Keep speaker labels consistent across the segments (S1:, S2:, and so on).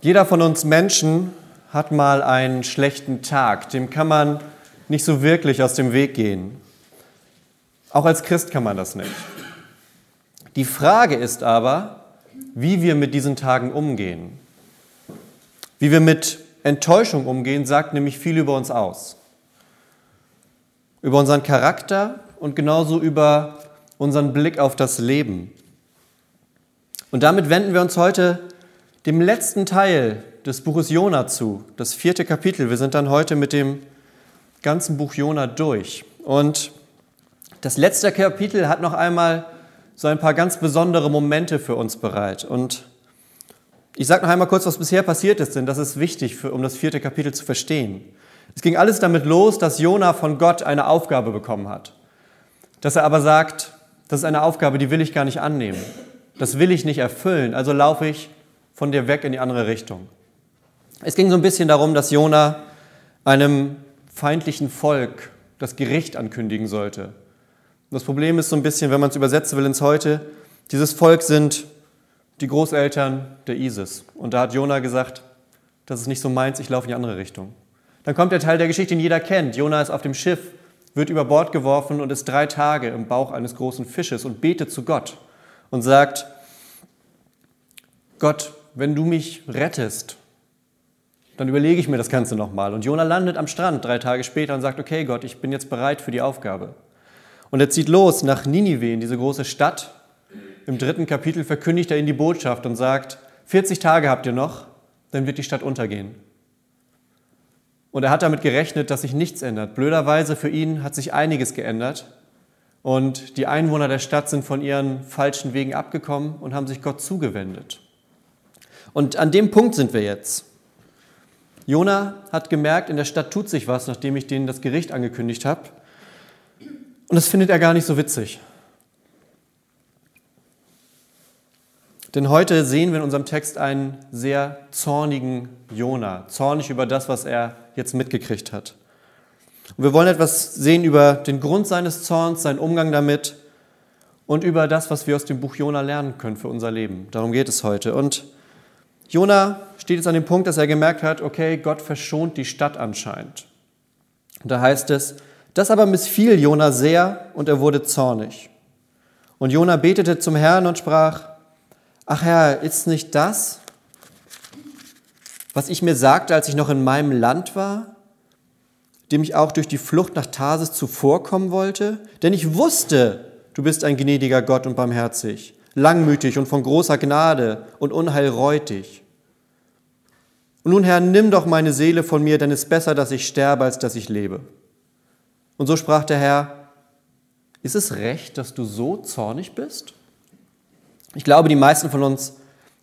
S1: Jeder von uns Menschen hat mal einen schlechten Tag, dem kann man nicht so wirklich aus dem Weg gehen. Auch als Christ kann man das nicht. Die Frage ist aber, wie wir mit diesen Tagen umgehen. Wie wir mit Enttäuschung umgehen, sagt nämlich viel über uns aus. Über unseren Charakter und genauso über unseren Blick auf das Leben. Und damit wenden wir uns heute dem letzten Teil des Buches Jona zu, das vierte Kapitel. Wir sind dann heute mit dem ganzen Buch Jona durch. Und das letzte Kapitel hat noch einmal so ein paar ganz besondere Momente für uns bereit. Und ich sage noch einmal kurz, was bisher passiert ist, denn das ist wichtig, für, um das vierte Kapitel zu verstehen. Es ging alles damit los, dass Jona von Gott eine Aufgabe bekommen hat. Dass er aber sagt, das ist eine Aufgabe, die will ich gar nicht annehmen. Das will ich nicht erfüllen, also laufe ich von dir weg in die andere Richtung. Es ging so ein bisschen darum, dass Jona einem feindlichen Volk das Gericht ankündigen sollte. Das Problem ist so ein bisschen, wenn man es übersetzen will ins Heute, dieses Volk sind die Großeltern der ISIS. Und da hat Jona gesagt, das ist nicht so meins, ich laufe in die andere Richtung. Dann kommt der Teil der Geschichte, den jeder kennt. Jona ist auf dem Schiff, wird über Bord geworfen und ist drei Tage im Bauch eines großen Fisches und betet zu Gott und sagt, Gott, wenn du mich rettest, dann überlege ich mir das Ganze nochmal. Und Jona landet am Strand drei Tage später und sagt, okay Gott, ich bin jetzt bereit für die Aufgabe. Und er zieht los nach Ninive, in diese große Stadt. Im dritten Kapitel verkündigt er ihnen die Botschaft und sagt, 40 Tage habt ihr noch, dann wird die Stadt untergehen. Und er hat damit gerechnet, dass sich nichts ändert. Blöderweise für ihn hat sich einiges geändert. Und die Einwohner der Stadt sind von ihren falschen Wegen abgekommen und haben sich Gott zugewendet. Und an dem Punkt sind wir jetzt. Jona hat gemerkt, in der Stadt tut sich was, nachdem ich denen das Gericht angekündigt habe. Und das findet er gar nicht so witzig. Denn heute sehen wir in unserem Text einen sehr zornigen Jona, zornig über das, was er jetzt mitgekriegt hat. Und wir wollen etwas sehen über den Grund seines Zorns, seinen Umgang damit und über das, was wir aus dem Buch Jona lernen können für unser Leben. Darum geht es heute. Und Jona steht jetzt an dem Punkt, dass er gemerkt hat, okay, Gott verschont die Stadt anscheinend. Und da heißt es, das aber missfiel Jona sehr und er wurde zornig. Und Jona betete zum Herrn und sprach, ach Herr, ist nicht das, was ich mir sagte, als ich noch in meinem Land war, dem ich auch durch die Flucht nach Tarsis zuvorkommen wollte? Denn ich wusste, du bist ein gnädiger Gott und barmherzig, langmütig und von großer Gnade und unheilreutig. Und nun, Herr, nimm doch meine Seele von mir, denn es ist besser, dass ich sterbe, als dass ich lebe. Und so sprach der Herr, ist es recht, dass du so zornig bist? Ich glaube, die meisten von uns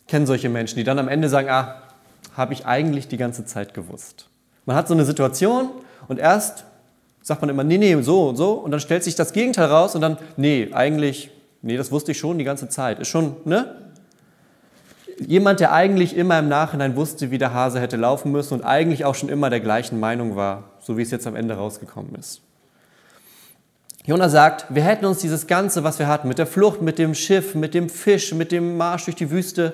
S1: kennen solche Menschen, die dann am Ende sagen, ah, habe ich eigentlich die ganze Zeit gewusst. Man hat so eine Situation und erst sagt man immer, nee, nee, so und so, und dann stellt sich das Gegenteil raus und dann, nee, eigentlich Nee, das wusste ich schon die ganze Zeit. Ist schon, ne? Jemand, der eigentlich immer im Nachhinein wusste, wie der Hase hätte laufen müssen und eigentlich auch schon immer der gleichen Meinung war, so wie es jetzt am Ende rausgekommen ist. Jona sagt, wir hätten uns dieses Ganze, was wir hatten, mit der Flucht, mit dem Schiff, mit dem Fisch, mit dem Marsch durch die Wüste,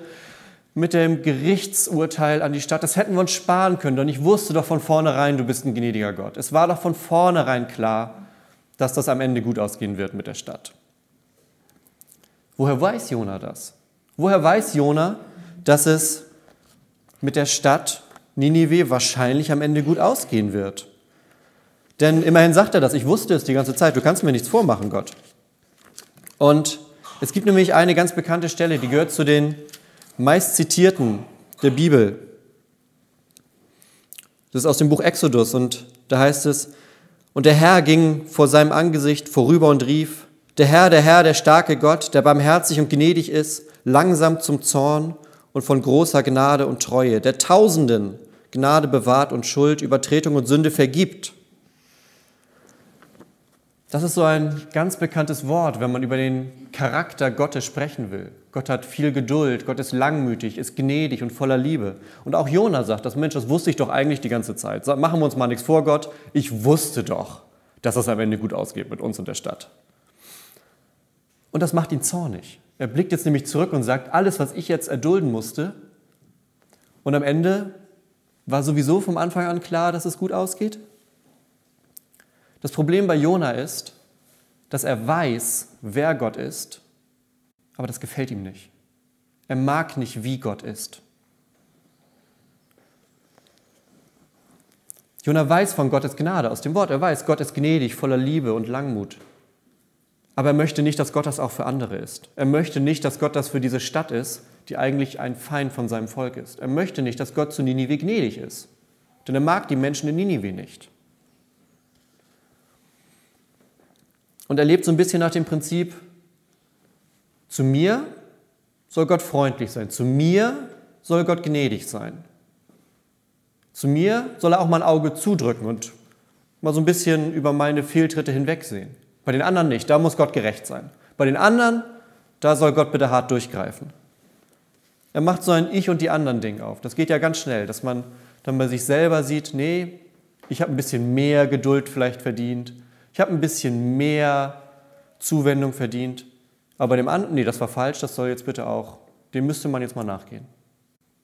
S1: mit dem Gerichtsurteil an die Stadt, das hätten wir uns sparen können. Denn ich wusste doch von vornherein, du bist ein gnädiger Gott. Es war doch von vornherein klar, dass das am Ende gut ausgehen wird mit der Stadt. Woher weiß Jona das? Woher weiß Jona, dass es mit der Stadt Ninive wahrscheinlich am Ende gut ausgehen wird? Denn immerhin sagt er das, ich wusste es die ganze Zeit, du kannst mir nichts vormachen, Gott. Und es gibt nämlich eine ganz bekannte Stelle, die gehört zu den meist zitierten der Bibel. Das ist aus dem Buch Exodus und da heißt es, und der Herr ging vor seinem Angesicht vorüber und rief, der Herr, der Herr, der starke Gott, der barmherzig und gnädig ist, langsam zum Zorn und von großer Gnade und Treue, der Tausenden Gnade bewahrt und Schuld, Übertretung und Sünde vergibt. Das ist so ein ganz bekanntes Wort, wenn man über den Charakter Gottes sprechen will. Gott hat viel Geduld, Gott ist langmütig, ist gnädig und voller Liebe. Und auch Jona sagt, das Mensch, das wusste ich doch eigentlich die ganze Zeit. Machen wir uns mal nichts vor, Gott. Ich wusste doch, dass es am Ende gut ausgeht mit uns und der Stadt. Und das macht ihn zornig. Er blickt jetzt nämlich zurück und sagt, alles, was ich jetzt erdulden musste, Und am Ende war sowieso vom Anfang an klar, dass es gut ausgeht. Das Problem bei Jona ist, dass er weiß, wer Gott ist, aber das gefällt ihm nicht. Er mag nicht, wie Gott ist. Jona weiß von Gottes Gnade aus dem Wort. Er weiß, Gott ist gnädig, voller Liebe und Langmut. Aber er möchte nicht, dass Gott das auch für andere ist. Er möchte nicht, dass Gott das für diese Stadt ist, die eigentlich ein Feind von seinem Volk ist. Er möchte nicht, dass Gott zu Ninive gnädig ist. Denn er mag die Menschen in Ninive nicht. Und er lebt so ein bisschen nach dem Prinzip, zu mir soll Gott freundlich sein, zu mir soll Gott gnädig sein. Zu mir soll er auch mal ein Auge zudrücken und mal so ein bisschen über meine Fehltritte hinwegsehen. Bei den anderen nicht, da muss Gott gerecht sein. Bei den anderen, da soll Gott bitte hart durchgreifen. Er macht so ein Ich und die anderen Ding auf. Das geht ja ganz schnell, dass man dann bei sich selber sieht, nee, ich habe ein bisschen mehr Geduld vielleicht verdient, ich habe ein bisschen mehr Zuwendung verdient, aber bei dem anderen, nee, das war falsch, das soll jetzt bitte auch, dem müsste man jetzt mal nachgehen.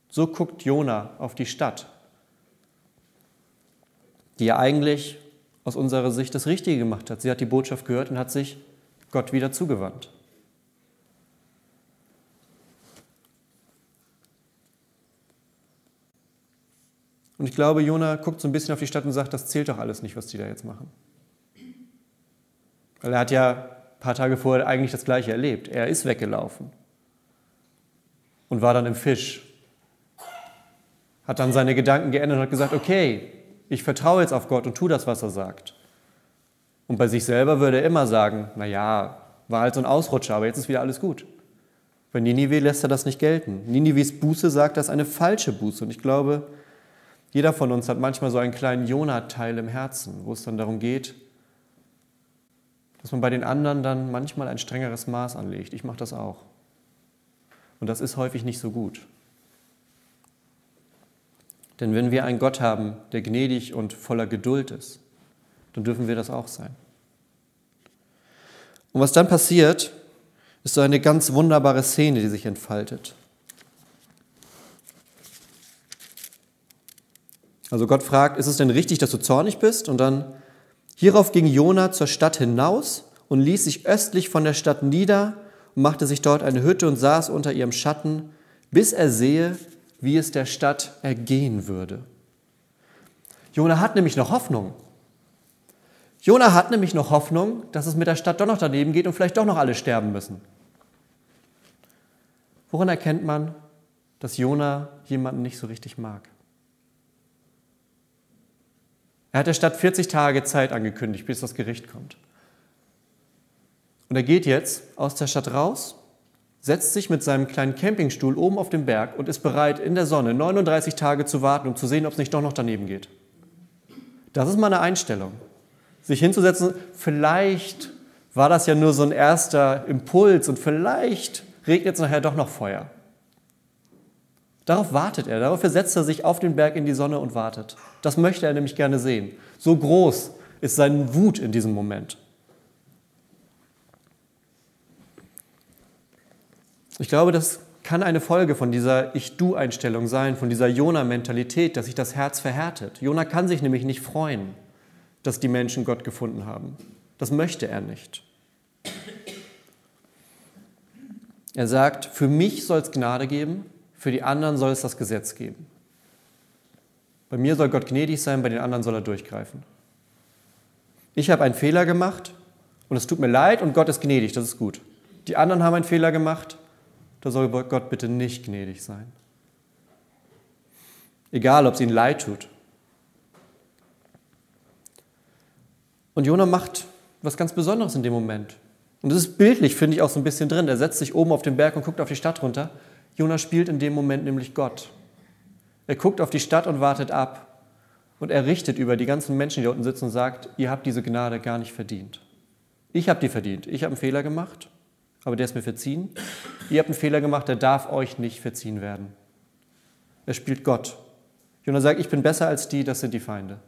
S1: So guckt Jona auf die Stadt, die ja eigentlich aus unserer Sicht das Richtige gemacht hat. Sie hat die Botschaft gehört und hat sich Gott wieder zugewandt. Und ich glaube, Jona guckt so ein bisschen auf die Stadt und sagt, das zählt doch alles nicht, was die da jetzt machen. Weil er hat ja ein paar Tage vorher eigentlich das Gleiche erlebt. Er ist weggelaufen und war dann im Fisch. Hat dann seine Gedanken geändert und hat gesagt, okay, ich vertraue jetzt auf Gott und tue das, was er sagt. Und bei sich selber würde er immer sagen, naja, war halt so ein Ausrutscher, aber jetzt ist wieder alles gut. Bei Ninive lässt er das nicht gelten. Ninives Buße sagt, das ist eine falsche Buße. Und ich glaube, jeder von uns hat manchmal so einen kleinen Jonah-Teil im Herzen, wo es dann darum geht, dass man bei den anderen dann manchmal ein strengeres Maß anlegt. Ich mache das auch. Und das ist häufig nicht so gut. Denn wenn wir einen Gott haben, der gnädig und voller Geduld ist, dann dürfen wir das auch sein. Und was dann passiert, ist so eine ganz wunderbare Szene, die sich entfaltet. Also Gott fragt, ist es denn richtig, dass du zornig bist? Und dann, hierauf ging Jona zur Stadt hinaus und ließ sich östlich von der Stadt nieder und machte sich dort eine Hütte und saß unter ihrem Schatten, bis er sehe, wie es der Stadt ergehen würde. Jona hat nämlich noch Hoffnung. Jona hat nämlich noch Hoffnung, dass es mit der Stadt doch noch daneben geht und vielleicht doch noch alle sterben müssen. Woran erkennt man, dass Jona jemanden nicht so richtig mag? Er hat der Stadt 40 Tage Zeit angekündigt, bis das Gericht kommt. Und er geht jetzt aus der Stadt raus setzt sich mit seinem kleinen Campingstuhl oben auf den Berg und ist bereit, in der Sonne 39 Tage zu warten, um zu sehen, ob es nicht doch noch daneben geht. Das ist meine Einstellung. Sich hinzusetzen, vielleicht war das ja nur so ein erster Impuls und vielleicht regnet es nachher doch noch Feuer. Darauf wartet er, darauf setzt er sich auf den Berg in die Sonne und wartet. Das möchte er nämlich gerne sehen. So groß ist seine Wut in diesem Moment. Ich glaube, das kann eine Folge von dieser Ich-Du-Einstellung sein, von dieser Jona-Mentalität, dass sich das Herz verhärtet. Jona kann sich nämlich nicht freuen, dass die Menschen Gott gefunden haben. Das möchte er nicht. Er sagt, für mich soll es Gnade geben, für die anderen soll es das Gesetz geben. Bei mir soll Gott gnädig sein, bei den anderen soll er durchgreifen. Ich habe einen Fehler gemacht und es tut mir leid und Gott ist gnädig, das ist gut. Die anderen haben einen Fehler gemacht da soll Gott bitte nicht gnädig sein. Egal, ob es ihnen leid tut. Und Jona macht was ganz Besonderes in dem Moment. Und das ist bildlich, finde ich, auch so ein bisschen drin. Er setzt sich oben auf den Berg und guckt auf die Stadt runter. Jona spielt in dem Moment nämlich Gott. Er guckt auf die Stadt und wartet ab. Und er richtet über die ganzen Menschen, die da unten sitzen und sagt, ihr habt diese Gnade gar nicht verdient. Ich habe die verdient. Ich habe einen Fehler gemacht aber der ist mir verziehen. Ihr habt einen Fehler gemacht, der darf euch nicht verziehen werden. Er spielt Gott. Jona sagt, ich bin besser als die, das sind die Feinde.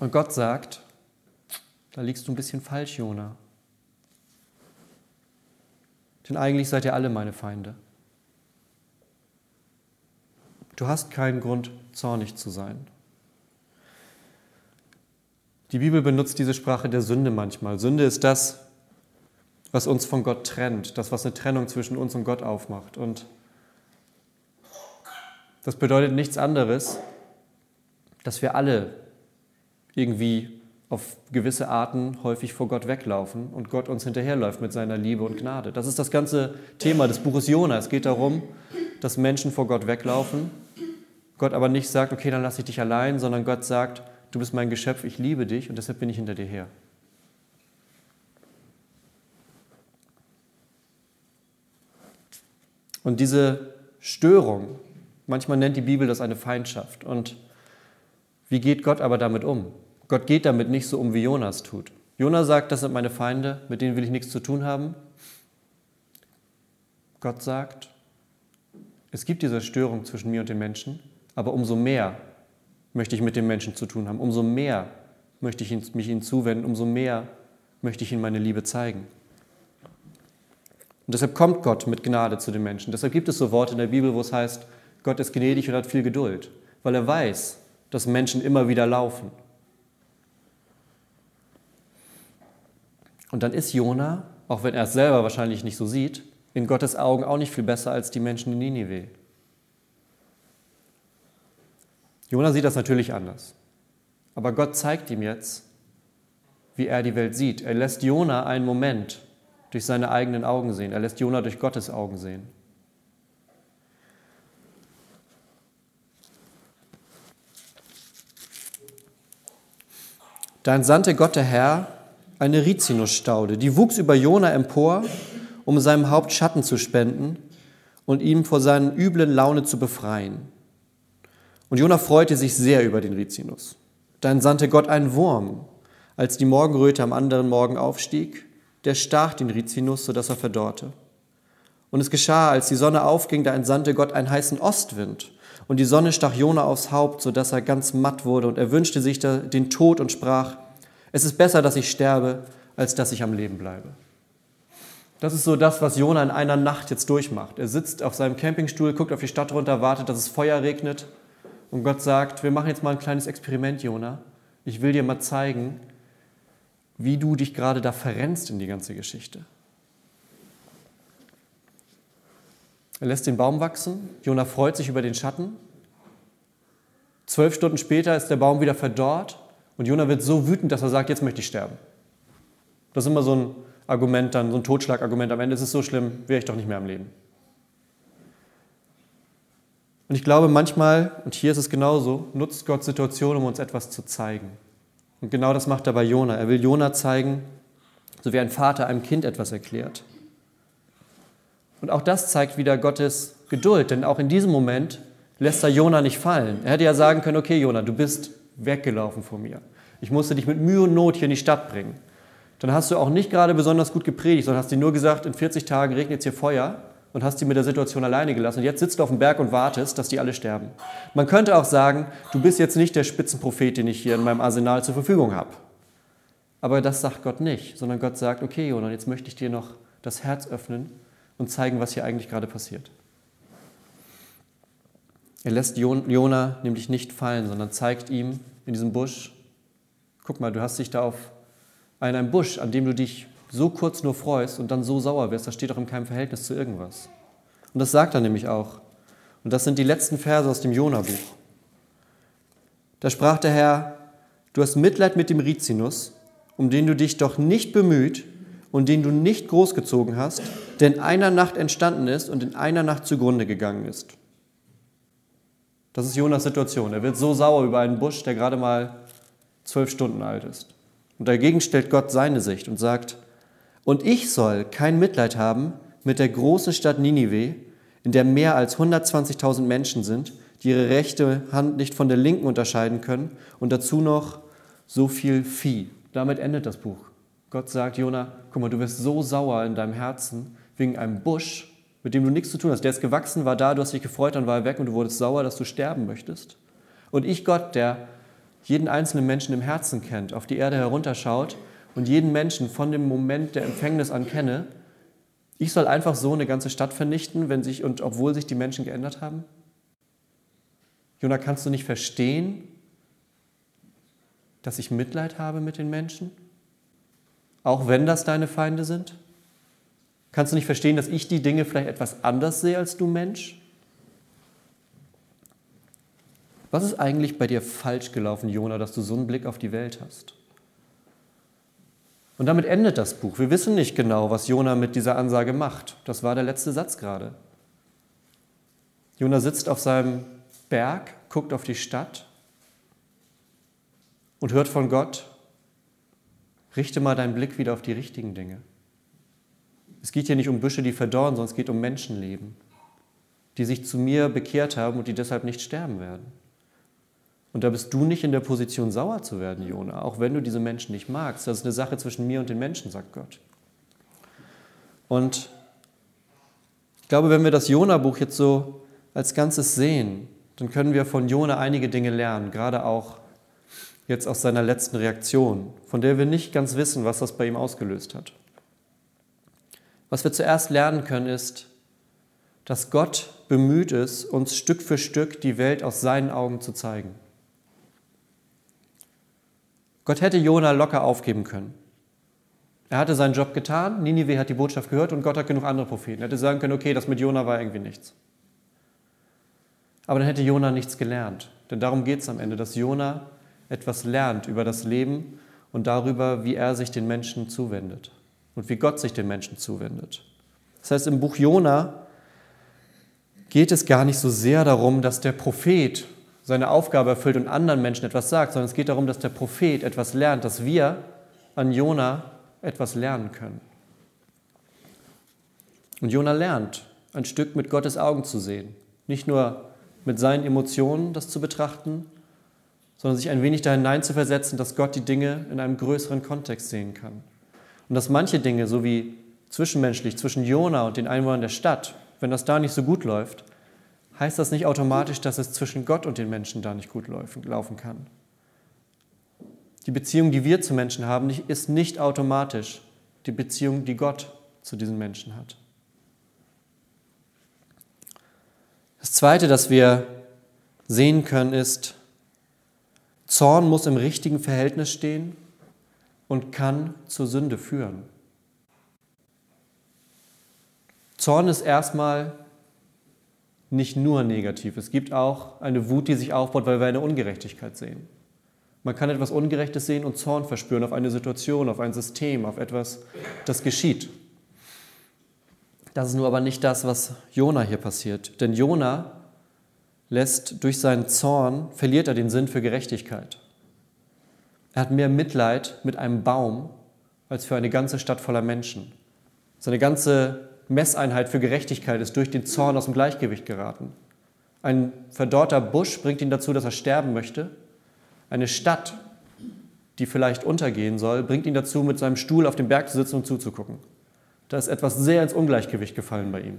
S1: Und Gott sagt, da liegst du ein bisschen falsch, Jona. Denn eigentlich seid ihr alle meine Feinde. Du hast keinen Grund, zornig zu sein. Die Bibel benutzt diese Sprache der Sünde manchmal. Sünde ist das, was uns von Gott trennt, das, was eine Trennung zwischen uns und Gott aufmacht. Und das bedeutet nichts anderes, dass wir alle irgendwie auf gewisse Arten häufig vor Gott weglaufen und Gott uns hinterherläuft mit seiner Liebe und Gnade. Das ist das ganze Thema des Buches Jona. Es geht darum, dass Menschen vor Gott weglaufen, Gott aber nicht sagt, okay, dann lasse ich dich allein, sondern Gott sagt, du bist mein Geschöpf, ich liebe dich und deshalb bin ich hinter dir her. Und diese Störung, manchmal nennt die Bibel das eine Feindschaft. Und wie geht Gott aber damit um? Gott geht damit nicht so um, wie Jonas tut. Jonas sagt, das sind meine Feinde, mit denen will ich nichts zu tun haben. Gott sagt, es gibt diese Störung zwischen mir und den Menschen, aber umso mehr möchte ich mit den Menschen zu tun haben, umso mehr möchte ich mich ihnen zuwenden, umso mehr möchte ich ihnen meine Liebe zeigen. Und deshalb kommt Gott mit Gnade zu den Menschen. Deshalb gibt es so Worte in der Bibel, wo es heißt, Gott ist gnädig und hat viel Geduld, weil er weiß, dass Menschen immer wieder laufen. Und dann ist Jona, auch wenn er es selber wahrscheinlich nicht so sieht, in Gottes Augen auch nicht viel besser als die Menschen in Ninive. Jona sieht das natürlich anders. Aber Gott zeigt ihm jetzt, wie er die Welt sieht. Er lässt Jona einen Moment durch seine eigenen Augen sehen. Er lässt Jona durch Gottes Augen sehen. Dann sandte Gott der Herr eine Rizinusstaude. Die wuchs über Jona empor, um seinem Haupt Schatten zu spenden und ihm vor seinen üblen Laune zu befreien. Und Jona freute sich sehr über den Rizinus. Dann sandte Gott einen Wurm, als die Morgenröte am anderen Morgen aufstieg, der stach den Rizinus, sodass er verdorrte. Und es geschah, als die Sonne aufging, da entsandte Gott einen heißen Ostwind. Und die Sonne stach Jona aufs Haupt, sodass er ganz matt wurde. Und er wünschte sich den Tod und sprach, es ist besser, dass ich sterbe, als dass ich am Leben bleibe. Das ist so das, was Jona in einer Nacht jetzt durchmacht. Er sitzt auf seinem Campingstuhl, guckt auf die Stadt runter, wartet, dass es Feuer regnet. Und Gott sagt, wir machen jetzt mal ein kleines Experiment, Jona. Ich will dir mal zeigen, wie du dich gerade da verrennst in die ganze Geschichte. Er lässt den Baum wachsen. Jona freut sich über den Schatten. Zwölf Stunden später ist der Baum wieder verdorrt. Und Jona wird so wütend, dass er sagt, jetzt möchte ich sterben. Das ist immer so ein Argument, dann so ein Totschlagargument. Am Ende ist es so schlimm, wäre ich doch nicht mehr am Leben. Und ich glaube, manchmal, und hier ist es genauso, nutzt Gott Situationen, um uns etwas zu zeigen. Und genau das macht er bei Jona. Er will Jona zeigen, so wie ein Vater einem Kind etwas erklärt. Und auch das zeigt wieder Gottes Geduld, denn auch in diesem Moment lässt er Jona nicht fallen. Er hätte ja sagen können, okay Jona, du bist weggelaufen von mir. Ich musste dich mit Mühe und Not hier in die Stadt bringen. Dann hast du auch nicht gerade besonders gut gepredigt, sondern hast dir nur gesagt, in 40 Tagen regnet es hier Feuer und hast sie mit der Situation alleine gelassen. Und jetzt sitzt du auf dem Berg und wartest, dass die alle sterben. Man könnte auch sagen, du bist jetzt nicht der Spitzenprophet, den ich hier in meinem Arsenal zur Verfügung habe. Aber das sagt Gott nicht, sondern Gott sagt, okay, Jonah, jetzt möchte ich dir noch das Herz öffnen und zeigen, was hier eigentlich gerade passiert. Er lässt Jona nämlich nicht fallen, sondern zeigt ihm in diesem Busch, guck mal, du hast dich da auf einem Busch, an dem du dich so kurz nur freust und dann so sauer wirst, das steht doch in keinem Verhältnis zu irgendwas. Und das sagt er nämlich auch. Und das sind die letzten Verse aus dem Jona-Buch. Da sprach der Herr, du hast Mitleid mit dem Rizinus, um den du dich doch nicht bemüht und den du nicht großgezogen hast, der in einer Nacht entstanden ist und in einer Nacht zugrunde gegangen ist. Das ist Jonas Situation. Er wird so sauer über einen Busch, der gerade mal zwölf Stunden alt ist. Und dagegen stellt Gott seine Sicht und sagt, und ich soll kein Mitleid haben mit der großen Stadt Ninive, in der mehr als 120.000 Menschen sind, die ihre rechte Hand nicht von der linken unterscheiden können und dazu noch so viel Vieh. Damit endet das Buch. Gott sagt, Jona, guck mal, du wirst so sauer in deinem Herzen wegen einem Busch, mit dem du nichts zu tun hast. Der ist gewachsen, war da, du hast dich gefreut, dann war er weg und du wurdest sauer, dass du sterben möchtest. Und ich, Gott, der jeden einzelnen Menschen im Herzen kennt, auf die Erde herunterschaut und jeden Menschen von dem Moment der Empfängnis an kenne, ich soll einfach so eine ganze Stadt vernichten, wenn sich und obwohl sich die Menschen geändert haben? Jona, kannst du nicht verstehen, dass ich Mitleid habe mit den Menschen? Auch wenn das deine Feinde sind? Kannst du nicht verstehen, dass ich die Dinge vielleicht etwas anders sehe als du Mensch? Was ist eigentlich bei dir falsch gelaufen, Jona, dass du so einen Blick auf die Welt hast? Und damit endet das Buch. Wir wissen nicht genau, was Jona mit dieser Ansage macht. Das war der letzte Satz gerade. Jona sitzt auf seinem Berg, guckt auf die Stadt und hört von Gott, richte mal deinen Blick wieder auf die richtigen Dinge. Es geht hier nicht um Büsche, die verdorren, sondern es geht um Menschenleben, die sich zu mir bekehrt haben und die deshalb nicht sterben werden. Und da bist du nicht in der Position, sauer zu werden, Jona, auch wenn du diese Menschen nicht magst. Das ist eine Sache zwischen mir und den Menschen, sagt Gott. Und ich glaube, wenn wir das Jona-Buch jetzt so als Ganzes sehen, dann können wir von Jona einige Dinge lernen, gerade auch jetzt aus seiner letzten Reaktion, von der wir nicht ganz wissen, was das bei ihm ausgelöst hat. Was wir zuerst lernen können, ist, dass Gott bemüht ist, uns Stück für Stück die Welt aus seinen Augen zu zeigen. Gott hätte Jona locker aufgeben können. Er hatte seinen Job getan, Ninive hat die Botschaft gehört und Gott hat genug andere Propheten. Er hätte sagen können, okay, das mit Jona war irgendwie nichts. Aber dann hätte Jona nichts gelernt. Denn darum geht es am Ende, dass Jona etwas lernt über das Leben und darüber, wie er sich den Menschen zuwendet und wie Gott sich den Menschen zuwendet. Das heißt, im Buch Jona geht es gar nicht so sehr darum, dass der Prophet seine Aufgabe erfüllt und anderen Menschen etwas sagt, sondern es geht darum, dass der Prophet etwas lernt, dass wir an Jona etwas lernen können. Und Jona lernt, ein Stück mit Gottes Augen zu sehen. Nicht nur mit seinen Emotionen das zu betrachten, sondern sich ein wenig da hinein zu versetzen, dass Gott die Dinge in einem größeren Kontext sehen kann. Und dass manche Dinge, so wie zwischenmenschlich zwischen Jona und den Einwohnern der Stadt, wenn das da nicht so gut läuft, heißt das nicht automatisch, dass es zwischen Gott und den Menschen da nicht gut laufen kann. Die Beziehung, die wir zu Menschen haben, ist nicht automatisch die Beziehung, die Gott zu diesen Menschen hat. Das Zweite, das wir sehen können, ist, Zorn muss im richtigen Verhältnis stehen und kann zur Sünde führen. Zorn ist erstmal nicht nur negativ. Es gibt auch eine Wut, die sich aufbaut, weil wir eine Ungerechtigkeit sehen. Man kann etwas Ungerechtes sehen und Zorn verspüren auf eine Situation, auf ein System, auf etwas, das geschieht. Das ist nur aber nicht das, was Jona hier passiert. Denn Jona lässt durch seinen Zorn, verliert er den Sinn für Gerechtigkeit. Er hat mehr Mitleid mit einem Baum als für eine ganze Stadt voller Menschen. Seine ganze Messeinheit für Gerechtigkeit ist durch den Zorn aus dem Gleichgewicht geraten. Ein verdorrter Busch bringt ihn dazu, dass er sterben möchte. Eine Stadt, die vielleicht untergehen soll, bringt ihn dazu, mit seinem Stuhl auf dem Berg zu sitzen und zuzugucken. Da ist etwas sehr ins Ungleichgewicht gefallen bei ihm.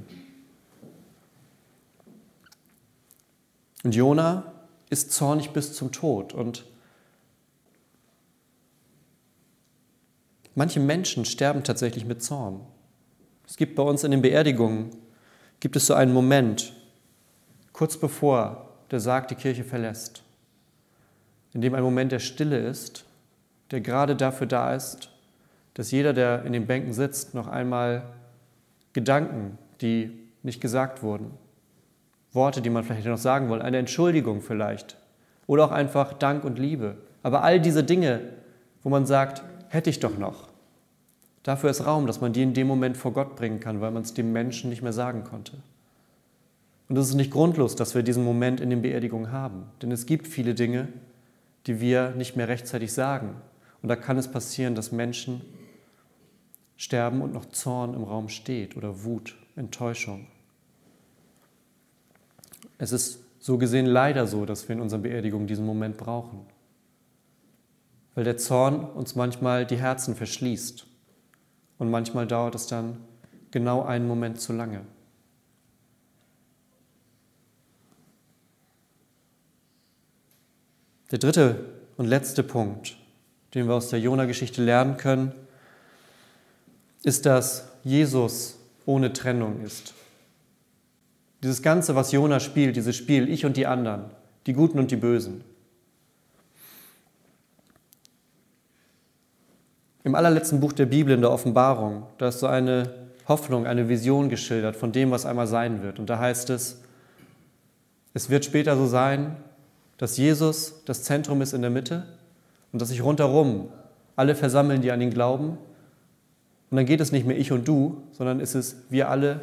S1: Und Jona ist zornig bis zum Tod. Und manche Menschen sterben tatsächlich mit Zorn. Es gibt bei uns in den Beerdigungen, gibt es so einen Moment, kurz bevor der Sarg die Kirche verlässt, in dem ein Moment der Stille ist, der gerade dafür da ist, dass jeder, der in den Bänken sitzt, noch einmal Gedanken, die nicht gesagt wurden, Worte, die man vielleicht noch sagen wollte, eine Entschuldigung vielleicht oder auch einfach Dank und Liebe. Aber all diese Dinge, wo man sagt, hätte ich doch noch, Dafür ist Raum, dass man die in dem Moment vor Gott bringen kann, weil man es dem Menschen nicht mehr sagen konnte. Und es ist nicht grundlos, dass wir diesen Moment in den Beerdigungen haben. Denn es gibt viele Dinge, die wir nicht mehr rechtzeitig sagen. Und da kann es passieren, dass Menschen sterben und noch Zorn im Raum steht oder Wut, Enttäuschung. Es ist so gesehen leider so, dass wir in unserer Beerdigung diesen Moment brauchen. Weil der Zorn uns manchmal die Herzen verschließt und manchmal dauert es dann genau einen Moment zu lange. Der dritte und letzte Punkt, den wir aus der Jona-Geschichte lernen können, ist, dass Jesus ohne Trennung ist. Dieses Ganze, was Jona spielt, dieses Spiel, ich und die anderen, die Guten und die Bösen. Im allerletzten Buch der Bibel in der Offenbarung, da ist so eine Hoffnung, eine Vision geschildert von dem, was einmal sein wird. Und da heißt es, es wird später so sein, dass Jesus das Zentrum ist in der Mitte und dass sich rundherum alle versammeln, die an ihn glauben. Und dann geht es nicht mehr ich und du, sondern es ist wir alle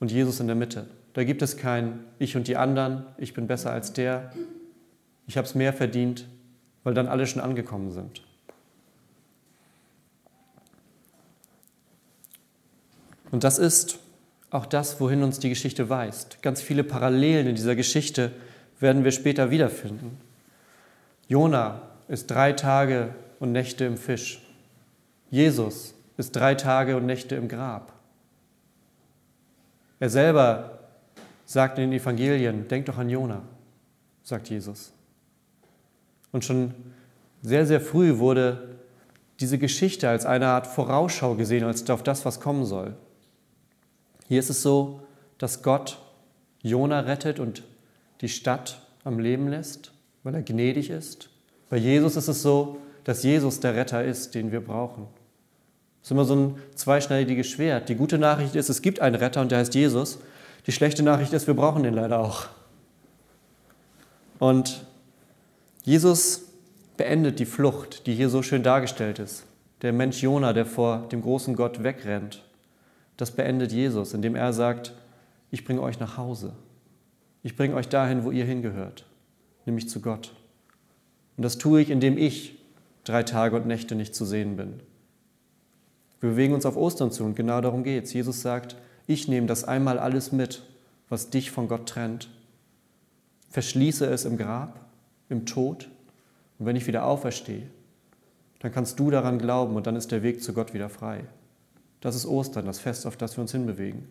S1: und Jesus in der Mitte. Da gibt es kein Ich und die anderen, ich bin besser als der, ich habe es mehr verdient, weil dann alle schon angekommen sind. Und das ist auch das, wohin uns die Geschichte weist. Ganz viele Parallelen in dieser Geschichte werden wir später wiederfinden. Jona ist drei Tage und Nächte im Fisch. Jesus ist drei Tage und Nächte im Grab. Er selber sagt in den Evangelien, denk doch an Jona, sagt Jesus. Und schon sehr, sehr früh wurde diese Geschichte als eine Art Vorausschau gesehen, als auf das, was kommen soll. Hier ist es so, dass Gott Jona rettet und die Stadt am Leben lässt, weil er gnädig ist. Bei Jesus ist es so, dass Jesus der Retter ist, den wir brauchen. Das ist immer so ein zweischneidiges Schwert. Die gute Nachricht ist, es gibt einen Retter und der heißt Jesus. Die schlechte Nachricht ist, wir brauchen den leider auch. Und Jesus beendet die Flucht, die hier so schön dargestellt ist. Der Mensch Jona, der vor dem großen Gott wegrennt das beendet Jesus, indem er sagt, ich bringe euch nach Hause. Ich bringe euch dahin, wo ihr hingehört, nämlich zu Gott. Und das tue ich, indem ich drei Tage und Nächte nicht zu sehen bin. Wir bewegen uns auf Ostern zu und genau darum geht es. Jesus sagt, ich nehme das einmal alles mit, was dich von Gott trennt, verschließe es im Grab, im Tod und wenn ich wieder auferstehe, dann kannst du daran glauben und dann ist der Weg zu Gott wieder frei. Das ist Ostern, das Fest, auf das wir uns hinbewegen.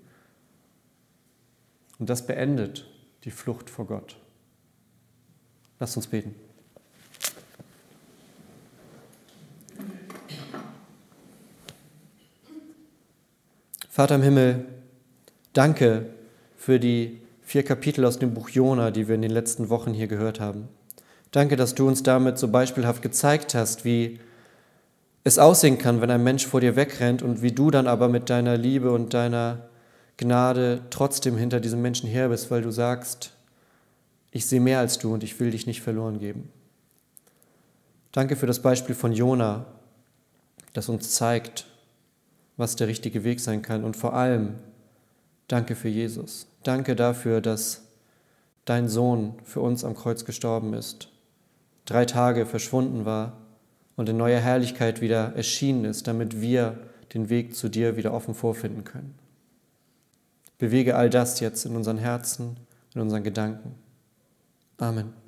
S1: Und das beendet die Flucht vor Gott. Lasst uns beten. Vater im Himmel, danke für die vier Kapitel aus dem Buch Jona, die wir in den letzten Wochen hier gehört haben. Danke, dass du uns damit so beispielhaft gezeigt hast, wie es aussehen kann, wenn ein Mensch vor dir wegrennt und wie du dann aber mit deiner Liebe und deiner Gnade trotzdem hinter diesem Menschen her bist, weil du sagst, ich sehe mehr als du und ich will dich nicht verloren geben. Danke für das Beispiel von Jona, das uns zeigt, was der richtige Weg sein kann und vor allem danke für Jesus. Danke dafür, dass dein Sohn für uns am Kreuz gestorben ist, drei Tage verschwunden war und in neuer Herrlichkeit wieder erschienen ist, damit wir den Weg zu dir wieder offen vorfinden können. Bewege all das jetzt in unseren Herzen, in unseren Gedanken. Amen.